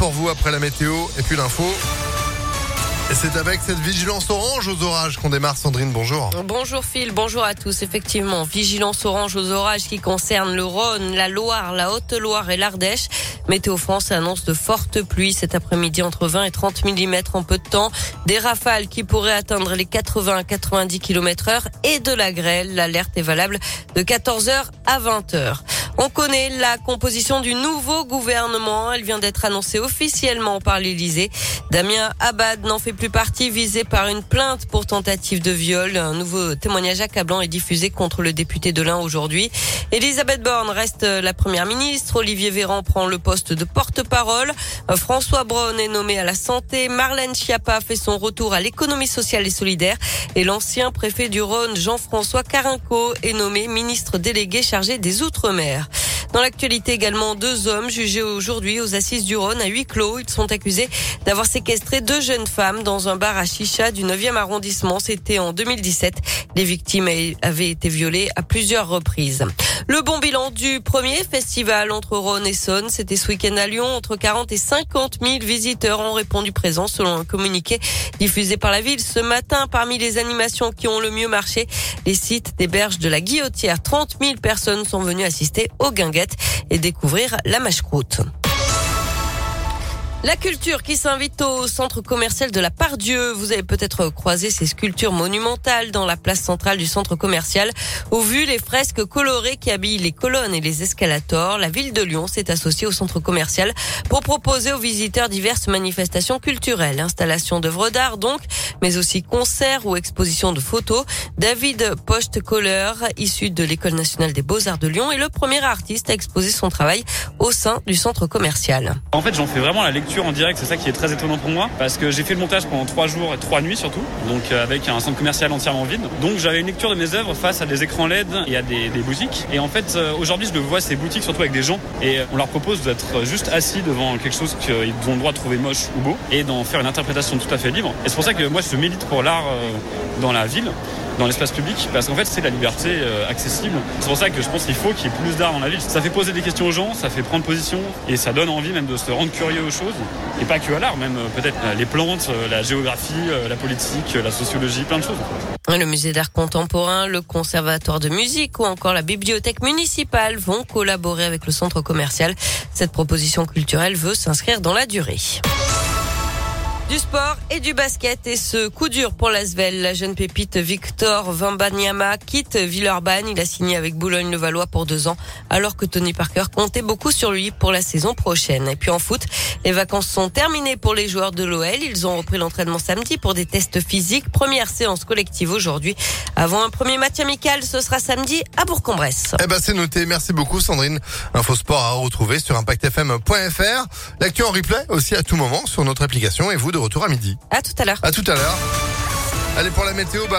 pour vous après la météo et puis l'info. Et c'est avec cette vigilance orange aux orages qu'on démarre. Sandrine, bonjour. Bonjour Phil, bonjour à tous. Effectivement, vigilance orange aux orages qui concerne le Rhône, la Loire, la Haute-Loire et l'Ardèche. Météo France annonce de fortes pluies cet après-midi entre 20 et 30 mm en peu de temps. Des rafales qui pourraient atteindre les 80 à 90 km heure et de la grêle. L'alerte est valable de 14h à 20h. On connaît la composition du nouveau gouvernement. Elle vient d'être annoncée officiellement par l'Élysée. Damien Abad n'en fait plus partie, visé par une plainte pour tentative de viol. Un nouveau témoignage accablant est diffusé contre le député de l'Ain aujourd'hui. Elisabeth Borne reste la première ministre. Olivier Véran prend le poste de porte-parole. François Braun est nommé à la santé. Marlène Schiappa fait son retour à l'économie sociale et solidaire. Et l'ancien préfet du Rhône, Jean-François Carinco, est nommé ministre délégué chargé des Outre-mer. Dans l'actualité également, deux hommes jugés aujourd'hui aux assises du Rhône à huis clos. Ils sont accusés d'avoir séquestré deux jeunes femmes dans un bar à Chicha du 9e arrondissement. C'était en 2017. Les victimes avaient été violées à plusieurs reprises. Le bon bilan du premier festival entre Rhône et Saône, c'était ce week-end à Lyon. Entre 40 et 50 000 visiteurs ont répondu présent selon un communiqué diffusé par la ville ce matin. Parmi les animations qui ont le mieux marché, les sites des berges de la Guillotière. 30 000 personnes sont venues assister au Guinguet et découvrir la mâche-croûte. La culture qui s'invite au centre commercial de la Pardieu. Vous avez peut-être croisé ces sculptures monumentales dans la place centrale du centre commercial. Au vu les fresques colorées qui habillent les colonnes et les escalators, la ville de Lyon s'est associée au centre commercial pour proposer aux visiteurs diverses manifestations culturelles, installations d'œuvres d'art donc, mais aussi concerts ou expositions de photos. David Pocht-Kohler, issu de l'École nationale des beaux-arts de Lyon, est le premier artiste à exposer son travail au sein du centre commercial. En fait, j'en fais vraiment la lecture en direct, c'est ça qui est très étonnant pour moi, parce que j'ai fait le montage pendant trois jours et trois nuits surtout, donc euh, avec un centre commercial entièrement vide. Donc j'avais une lecture de mes œuvres face à des écrans LED et à des, boutiques. Et en fait, euh, aujourd'hui, je le vois ces boutiques surtout avec des gens, et on leur propose d'être juste assis devant quelque chose qu'ils ont le droit de trouver moche ou beau, et d'en faire une interprétation tout à fait libre. Et c'est pour ça que moi, je milite pour l'art euh, dans la ville dans l'espace public parce qu'en fait c'est la liberté accessible. C'est pour ça que je pense qu'il faut qu'il y ait plus d'art dans la ville. Ça fait poser des questions aux gens, ça fait prendre position et ça donne envie même de se rendre curieux aux choses et pas que à l'art, même euh, peut-être euh, les plantes, euh, la géographie, la politique, la sociologie, plein de choses. Le musée d'art contemporain, le conservatoire de musique ou encore la bibliothèque municipale vont collaborer avec le centre commercial. Cette proposition culturelle veut s'inscrire dans la durée. Du sport et du basket et ce coup dur pour l'Asvel. La jeune pépite Victor Vambanyama quitte Villeurbanne. Il a signé avec Boulogne-le-Valois pour deux ans alors que Tony Parker comptait beaucoup sur lui pour la saison prochaine. Et puis en foot, les vacances sont terminées pour les joueurs de l'OL. Ils ont repris l'entraînement samedi pour des tests physiques. Première séance collective aujourd'hui. Avant un premier match amical, ce sera samedi à Bourg-en-Bresse. Eh ben c'est noté. Merci beaucoup Sandrine. Info sport à retrouver sur impactfm.fr. L'actu en replay aussi à tout moment sur notre application et vous de retour à midi. À tout à l'heure. À tout à l'heure. Allez pour la météo. Bah